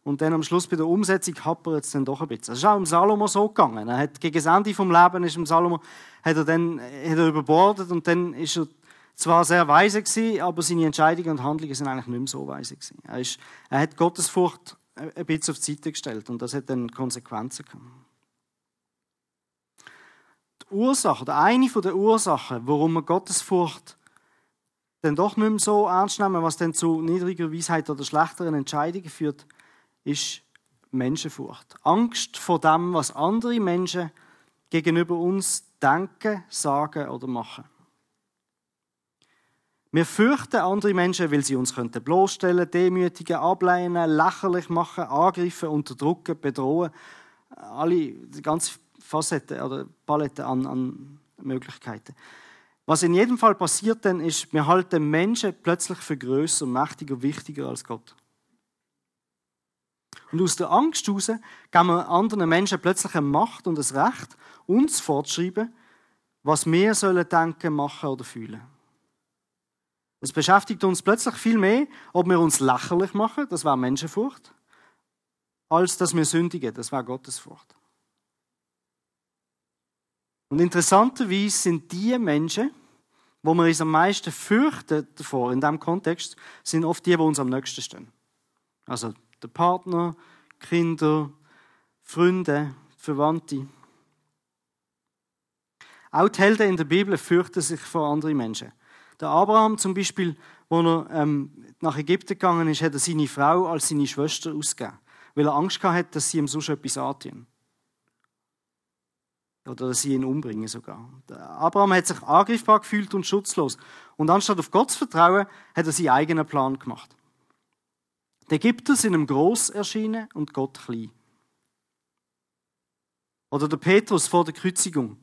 Und dann am Schluss bei der Umsetzung happert es dann doch ein bisschen. Das ist auch im Salomo so gegangen. Er hat gegen das Ende vom Leben ist im Salomo, hat er dann hat er überbordet und dann ist er zwar sehr weise gewesen, aber seine Entscheidungen und Handlungen sind eigentlich nicht mehr so weise gewesen. Er, ist, er hat Gottesfurcht ein bisschen auf die Seite gestellt und das hat dann Konsequenzen gehabt. Die Ursache, oder eine der Ursachen, warum man Gottesfurcht dann doch nicht mehr so ernst nehmen, was dann zu niedriger Weisheit oder schlechteren Entscheidungen führt, ist Menschenfurcht. Angst vor dem, was andere Menschen gegenüber uns denken, sagen oder machen. Wir fürchten andere Menschen, weil sie uns bloßstellen, demütigen, ablehnen, lächerlich machen, angreifen, unterdrücken, bedrohen. Alle, die ganze Facetten oder Palette an, an Möglichkeiten. Was in jedem Fall passiert dann ist, wir halten Menschen plötzlich für größer, mächtiger, wichtiger als Gott. Und aus der Angst heraus geben wir anderen Menschen plötzlich eine Macht und das Recht, uns vorzuschreiben, was wir sollen denken, machen oder fühlen. Es beschäftigt uns plötzlich viel mehr, ob wir uns lächerlich machen, das war Menschenfurcht, als dass wir sündigen, das war Gottesfurcht. Und interessanterweise sind die Menschen, wo wir uns am meisten fürchten davor, in diesem Kontext, sind oft die, die uns am nächsten stehen. Also der Partner, Kinder, Freunde, Verwandte. Auch die Helden in der Bibel fürchten sich vor anderen Menschen. Der Abraham zum Beispiel, wo er ähm, nach Ägypten gegangen ist, hat er seine Frau als seine Schwester ausgegeben, weil er Angst hatte, dass sie ihm sonst etwas antun. Oder dass sie ihn umbringen sogar. Der Abraham hat sich angreifbar gefühlt und schutzlos. Und anstatt auf Gott zu vertrauen, hat er seinen eigenen Plan gemacht. Die Ägypter sind ihm gross erschienen und Gott klein. Oder der Petrus vor der Kreuzigung,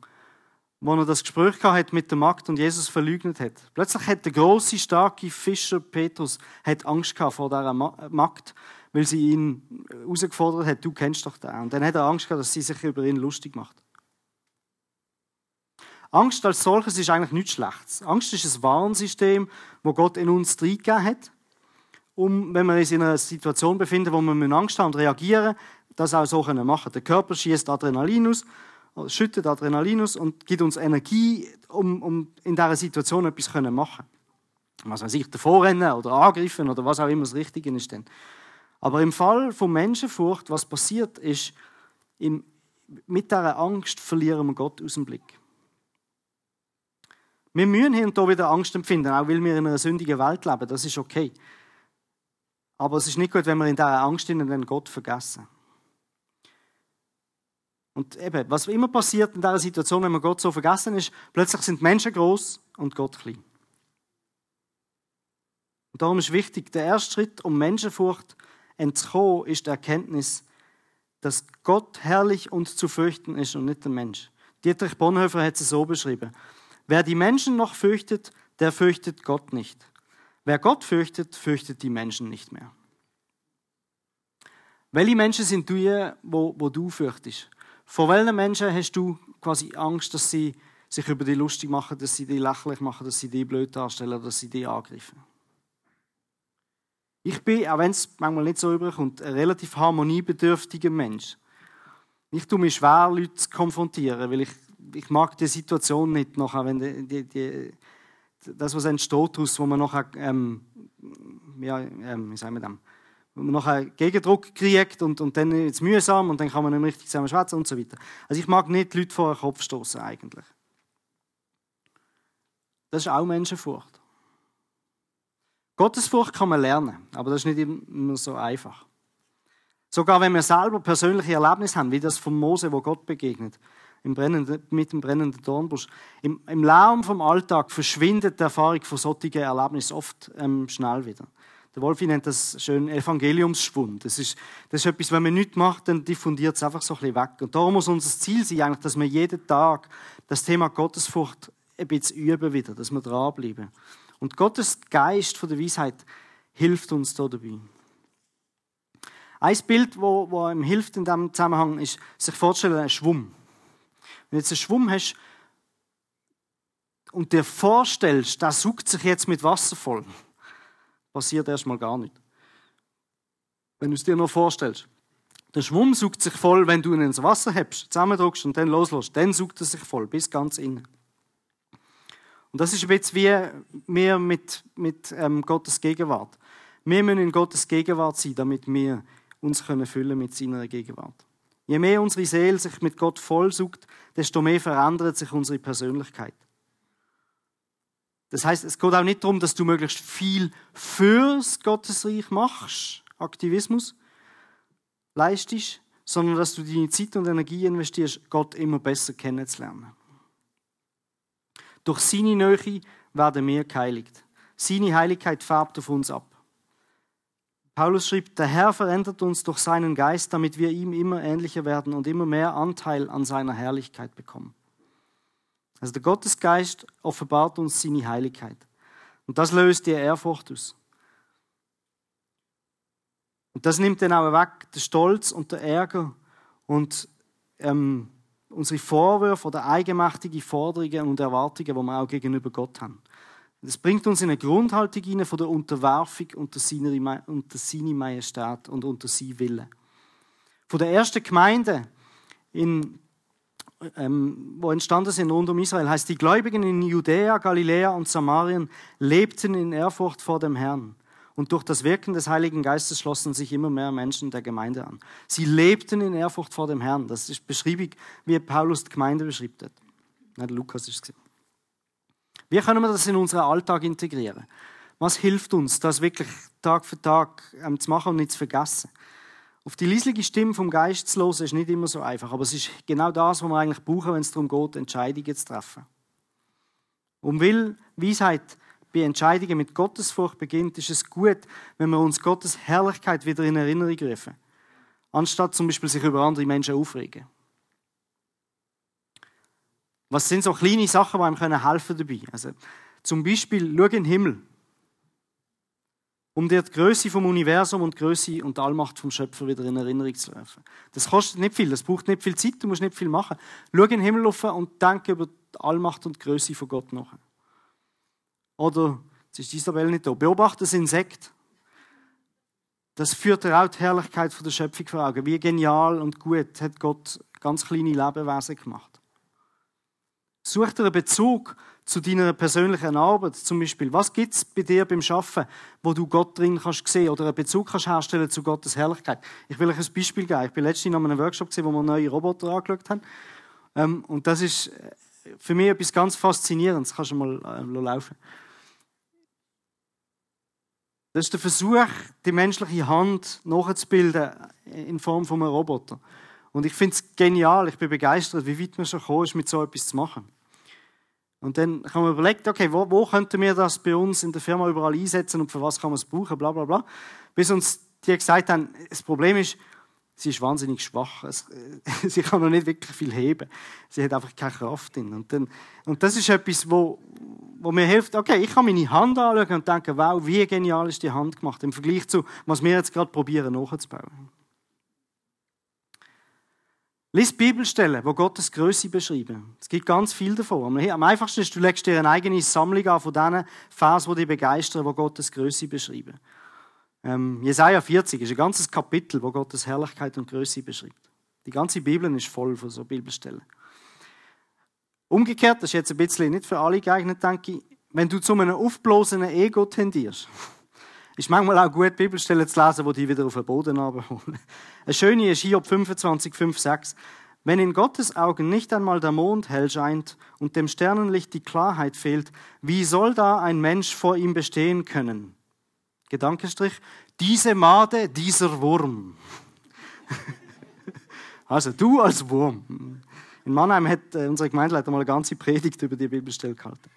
wo er das Gespräch hat mit der Magd und Jesus verleugnet hat. Plötzlich hat der große, starke Fischer Petrus hat Angst gehabt vor dieser Magd, weil sie ihn herausgefordert hat, du kennst doch den. Und dann hat er Angst gehabt, dass sie sich über ihn lustig macht. Angst als solches ist eigentlich nichts Schlechtes. Angst ist ein Warnsystem, wo Gott in uns reingegeben hat, um, wenn wir uns in einer Situation befinden, wo wir Angst haben und reagieren, das auch so machen können. Der Körper schießt Adrenalin aus, schüttet Adrenalin aus und gibt uns Energie, um, um in dieser Situation etwas zu machen Was weiß ich, davor oder angreifen oder was auch immer das Richtige ist. Denn. Aber im Fall von Menschenfurcht, was passiert ist, in, mit dieser Angst verlieren wir Gott aus dem Blick. Wir müssen hier und da wieder Angst empfinden, auch weil wir in einer sündigen Welt leben. Das ist okay. Aber es ist nicht gut, wenn wir in dieser Angst den Gott vergessen. Und eben, was immer passiert in dieser Situation, wenn man Gott so vergessen ist, plötzlich sind Menschen groß und Gott klein. Und darum ist wichtig, der erste Schritt, um Menschenfurcht entzukommen, ist die Erkenntnis, dass Gott herrlich und zu fürchten ist und nicht der Mensch. Dietrich Bonhoeffer hat es so beschrieben. Wer die Menschen noch fürchtet, der fürchtet Gott nicht. Wer Gott fürchtet, fürchtet die Menschen nicht mehr. Welche Menschen sind du, wo, wo du fürchtest? Vor welchen Menschen hast du quasi Angst, dass sie sich über dich lustig machen, dass sie dich lächerlich machen, dass sie dich blöd darstellen, dass sie dich angreifen? Ich bin, auch wenn es manchmal nicht so überkommt, ein relativ harmoniebedürftiger Mensch. Ich tue mir schwer, Leute zu konfrontieren, weil ich ich mag die Situation nicht nachher, wenn die, die, die, das, was entsteht daraus, wo man nachher, ähm, ja, ähm, wie sagen wir das, wo man nachher Gegendruck kriegt und, und dann ist es mühsam und dann kann man nicht richtig zusammen schwätzen und so weiter. Also ich mag nicht Leute vor den Kopf stoßen eigentlich. Das ist auch Menschenfurcht. Gottesfurcht kann man lernen, aber das ist nicht immer so einfach. Sogar wenn wir selber persönliche Erlebnisse haben, wie das von Mose, wo Gott begegnet, im brennenden, mit dem brennenden Dornbusch. Im, Im Lärm vom Alltag verschwindet die Erfahrung von solchen Erlebnissen oft ähm, schnell wieder. Der Wolfi nennt das schön Evangeliumsschwund. Das ist, das ist etwas, wenn man nichts macht, dann diffundiert es einfach so ein bisschen weg. Und darum muss unser Ziel sein, eigentlich, dass wir jeden Tag das Thema Gottesfurcht ein bisschen üben wieder, dass wir dranbleiben. Und Gottes Geist von der Weisheit hilft uns da dabei. Ein Bild, wo ihm hilft in diesem Zusammenhang, ist, sich vorzustellen, ein Schwumm. Wenn du jetzt einen Schwumm hast und dir vorstellst, der sucht sich jetzt mit Wasser voll, passiert erstmal gar nicht. Wenn du es dir nur vorstellst. Der Schwumm sucht sich voll, wenn du ihn ins Wasser hebst, zusammendrückst und dann loslässt. Dann sucht er sich voll, bis ganz innen. Und das ist jetzt wie wir mit, mit ähm, Gottes Gegenwart. Wir müssen in Gottes Gegenwart sein, damit wir uns können füllen mit seiner Gegenwart. Je mehr unsere Seele sich mit Gott vollsucht, desto mehr verändert sich unsere Persönlichkeit. Das heißt, es geht auch nicht darum, dass du möglichst viel fürs Gottesreich machst, Aktivismus leistest, sondern dass du deine Zeit und Energie investierst, Gott immer besser kennenzulernen. Durch seine Nähe werden wir geheiligt. Seine Heiligkeit färbt auf uns ab. Paulus schrieb, der Herr verändert uns durch seinen Geist, damit wir ihm immer ähnlicher werden und immer mehr Anteil an seiner Herrlichkeit bekommen. Also der Gottesgeist offenbart uns seine Heiligkeit. Und das löst die Ehrfurcht aus. Und das nimmt dann auch weg den Stolz und den Ärger und ähm, unsere Vorwürfe oder eigenmächtige Forderungen und Erwartungen, die wir auch gegenüber Gott haben. Das bringt uns in eine Grundhaltung hinein von der Unterwerfung unter seine, unter seine Majestät und unter sein Willen. Von der ersten Gemeinde, in, ähm, wo entstanden sind rund um Israel, heißt die Gläubigen in Judäa, Galiläa und Samarien lebten in Ehrfurcht vor dem Herrn. Und durch das Wirken des Heiligen Geistes schlossen sich immer mehr Menschen der Gemeinde an. Sie lebten in Ehrfurcht vor dem Herrn. Das ist beschriebig, wie Paulus die Gemeinde beschrieben hat. Lukas ist es. Wie können wir das in unseren Alltag integrieren? Was hilft uns, das wirklich Tag für Tag ähm, zu machen und nicht zu vergessen? Auf die leisliche Stimme vom Geist zu hören, ist nicht immer so einfach, aber es ist genau das, was wir eigentlich brauchen, wenn es darum geht, Entscheidungen zu treffen. Und weil Weisheit bei Entscheidungen mit Gottesfurcht beginnt, ist es gut, wenn wir uns Gottes Herrlichkeit wieder in Erinnerung rufen, anstatt zum Beispiel sich über andere Menschen aufregen. Was sind so kleine Sachen, die einem helfen dabei? Also, zum Beispiel, schau in den Himmel. Um dir die Größe vom Universum und die Größe und die Allmacht vom Schöpfer wieder in Erinnerung zu rufen. Das kostet nicht viel, das braucht nicht viel Zeit, du musst nicht viel machen. Schau in den Himmel auf und denke über die Allmacht und die Größe von Gott nach. Oder, jetzt ist Isabel nicht da, beobachte das Insekt. Das führt dir auch die Herrlichkeit von der Schöpfung vor Augen. Wie genial und gut hat Gott ganz kleine Lebewesen gemacht. Such dir einen Bezug zu deiner persönlichen Arbeit. Zum Beispiel, was gibt es bei dir beim Arbeiten, wo du Gott drin kannst sehen oder einen Bezug kannst herstellen zu Gottes Herrlichkeit? Ich will euch ein Beispiel geben. Ich bin letztens an einem Workshop, gesehen, wo wir neue Roboter angeschaut haben. Ähm, und das ist äh, für mich etwas ganz Faszinierendes. Das kannst du mal äh, laufen. Das ist der Versuch, die menschliche Hand nachzubilden in Form von einem Roboter. Und ich finde es genial, ich bin begeistert, wie weit man schon gekommen ist, mit so etwas zu machen. Und dann kann man überlegen, okay, wo, wo könnten wir das bei uns in der Firma überall einsetzen und für was kann man es brauchen, bla bla bla. Bis uns die gesagt haben, das Problem ist, sie ist wahnsinnig schwach. Es, sie kann noch nicht wirklich viel heben. Sie hat einfach keine Kraft drin. Und, dann, und das ist etwas, wo, wo mir hilft, okay, ich kann meine Hand anschauen und denken, wow, wie genial ist die Hand gemacht im Vergleich zu, was wir jetzt gerade probieren nachzubauen. Lies Bibelstellen, wo Gottes Größe beschreiben. Es gibt ganz viel davon. Am einfachsten ist, du legst dir eine eigene Sammlung an von diesen Versen, die dich begeistern, wo Gottes Größe beschreiben. Ähm, Jesaja 40 ist ein ganzes Kapitel, wo Gottes Herrlichkeit und Größe beschreibt. Die ganze Bibel ist voll von so Bibelstellen. Umgekehrt, das ist jetzt ein bisschen nicht für alle geeignet, denke ich, wenn du zu einem aufblasenen Ego tendierst, ist manchmal auch gut, Bibelstellen zu lesen, die dich wieder auf den Boden abholen. Eine schöne ist Hiob 25, 5, 6. Wenn in Gottes Augen nicht einmal der Mond hell scheint und dem Sternenlicht die Klarheit fehlt, wie soll da ein Mensch vor ihm bestehen können? Gedankenstrich, diese Made, dieser Wurm. also du als Wurm. In Mannheim hat äh, unsere Gemeindeleiter mal eine ganze Predigt über die Bibelstelle gehalten.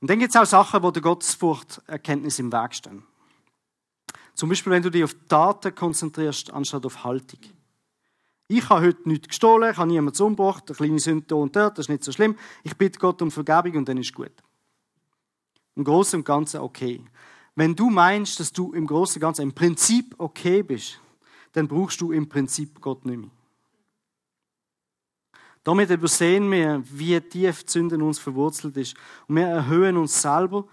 Und dann gibt es auch Sachen, wo der Gottesfurcht Erkenntnis im Weg stehen. Zum Beispiel, wenn du dich auf Daten konzentrierst, anstatt auf Haltung. Ich habe heute nichts gestohlen, ich habe niemanden umgebracht, eine kleine Sünde und dort, das ist nicht so schlimm. Ich bitte Gott um Vergebung und dann ist gut. Im Großen und Ganzen okay. Wenn du meinst, dass du im Großen und Ganzen im Prinzip okay bist, dann brauchst du im Prinzip Gott nicht mehr. Damit übersehen wir, wie tief die Sünde in uns verwurzelt ist. Und wir erhöhen uns selber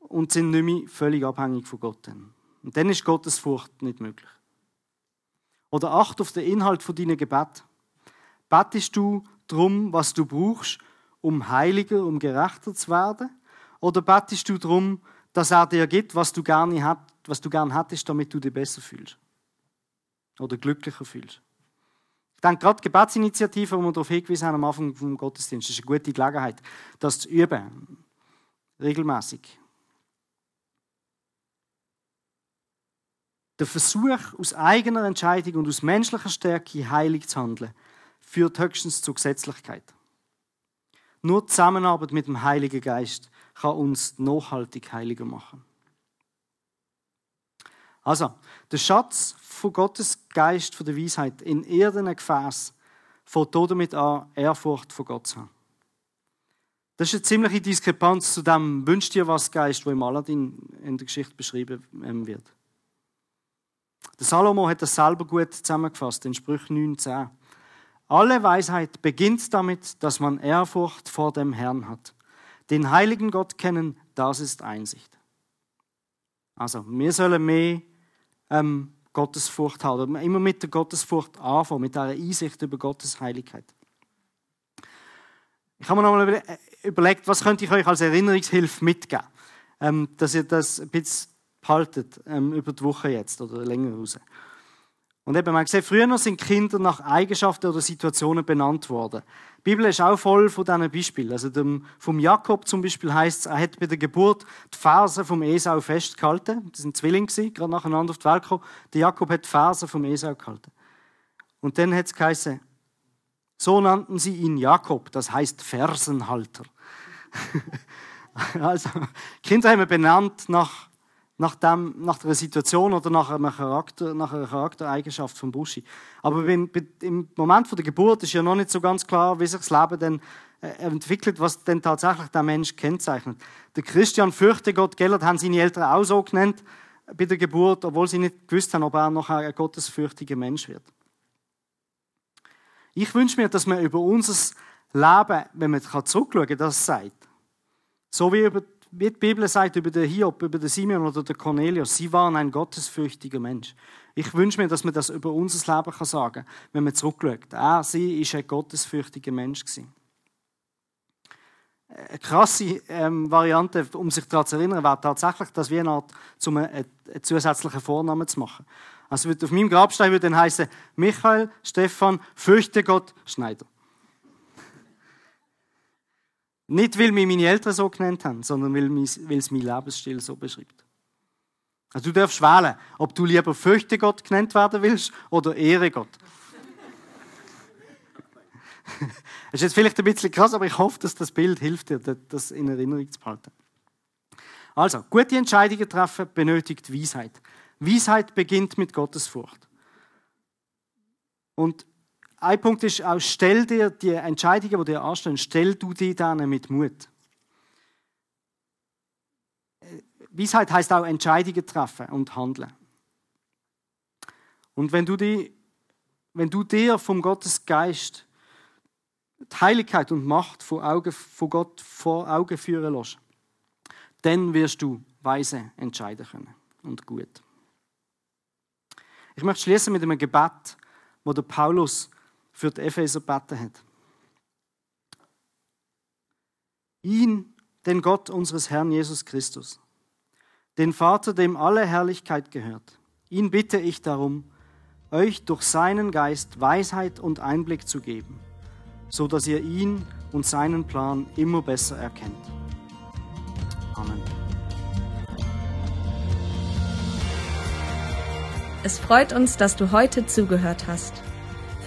und sind nicht mehr völlig abhängig von Gott. Und dann ist Gottes Furcht nicht möglich. Oder acht auf den Inhalt von deinen Gebet. Bettest du darum, was du brauchst, um heiliger, um gerechter zu werden? Oder bettest du darum, dass er dir gibt, was du gerne hättest, damit du dich besser fühlst? Oder glücklicher fühlst? Ich denke, gerade Gebetsinitiative, wo wir darauf hingewiesen haben am Anfang des Gottesdienstes, ist eine gute Gelegenheit, das zu üben. Regelmäßig. Der Versuch, aus eigener Entscheidung und aus menschlicher Stärke heilig zu handeln, führt höchstens zur Gesetzlichkeit. Nur die Zusammenarbeit mit dem Heiligen Geist kann uns nachhaltig heiliger machen. Also, der Schatz von Gottes Geist, von der Weisheit in irdenen Gefäß fängt damit an, Ehrfurcht vor Gott zu haben. Das ist eine ziemliche Diskrepanz zu dem Wünsch dir was Geist, wo im Aladdin in der Geschichte beschrieben ähm, wird. Der Salomo hat das selber gut zusammengefasst in Sprüch 9,10. Alle Weisheit beginnt damit, dass man Ehrfurcht vor dem Herrn hat. Den heiligen Gott kennen, das ist Einsicht. Also, wir sollen mehr ähm, Gottesfurcht haben. Immer mit der Gottesfurcht anfangen, mit dieser Einsicht über Gottes Heiligkeit. Ich habe mir noch mal überlegt, was könnte ich euch als Erinnerungshilfe mitgeben, ähm, dass ihr das ein bisschen behaltet ähm, über die Woche jetzt oder länger raus. Und eben, man sieht, früher sind Kinder nach Eigenschaften oder Situationen benannt worden. Die Bibel ist auch voll von diesen Beispielen. Also dem, vom Jakob zum Beispiel heißt es, er hat bei der Geburt die Fersen vom Esau festgehalten. Das sind Zwillinge, gerade nacheinander auf die Welt gekommen. Der Jakob hat die Fersen vom Esau gehalten. Und dann hat es geheißen, so nannten sie ihn Jakob, das heißt Fersenhalter. also, Kinder haben wir benannt nach nach, dem, nach der Situation oder nach, einem Charakter, nach einer Charaktereigenschaft von Buschi. Aber wenn, im Moment der Geburt ist ja noch nicht so ganz klar, wie sich das Leben dann äh, entwickelt, was denn tatsächlich der Mensch kennzeichnet. Der Christian fürchte Gott Gellert haben seine Eltern auch so genannt bei der Geburt, obwohl sie nicht gewusst haben, ob er noch ein gottesfürchtiger Mensch wird. Ich wünsche mir, dass man über unser Leben, wenn man zurückschauen kann, das sagt. So wie über wie die Bibel sagt über den Hiob, über den Simeon oder den Cornelius, sie waren ein gottesfürchtiger Mensch. Ich wünsche mir, dass man das über unser Leben kann sagen kann, wenn man zurückschaut. Er, sie ist ein gottesfürchtiger Mensch gewesen. Eine krasse ähm, Variante, um sich daran zu erinnern, wäre tatsächlich, das wie eine Art, um einen, einen zusätzlichen Vornamen zu machen. Also auf meinem Grabstein würde dann heißen Michael Stefan Fürchte Gott Schneider. Nicht, weil mich meine Eltern so genannt haben, sondern weil, weil es mein Lebensstil so beschreibt. Also du darfst wählen, ob du lieber Fürchte Gott genannt werden willst oder Ehre Gott. das ist jetzt vielleicht ein bisschen krass, aber ich hoffe, dass das Bild hilft dir, das in Erinnerung zu behalten. Also, gute Entscheidungen treffen benötigt Weisheit. Weisheit beginnt mit Gottesfurcht. Und ein Punkt ist auch, stell dir die Entscheidungen, die dir anstehen, stell du die dann mit Mut. Weisheit heißt auch Entscheidungen treffen und handeln. Und wenn du, die, wenn du dir vom Gottes Geist die Heiligkeit und Macht von, Augen, von Gott vor Augen führen lässt, dann wirst du weise entscheiden können und gut. Ich möchte schließen mit einem Gebet, wo der Paulus für die Epheser gebeten hat. Ihn, den Gott unseres Herrn Jesus Christus, den Vater, dem alle Herrlichkeit gehört, ihn bitte ich darum, euch durch seinen Geist Weisheit und Einblick zu geben, so dass ihr ihn und seinen Plan immer besser erkennt. Amen. Es freut uns, dass du heute zugehört hast.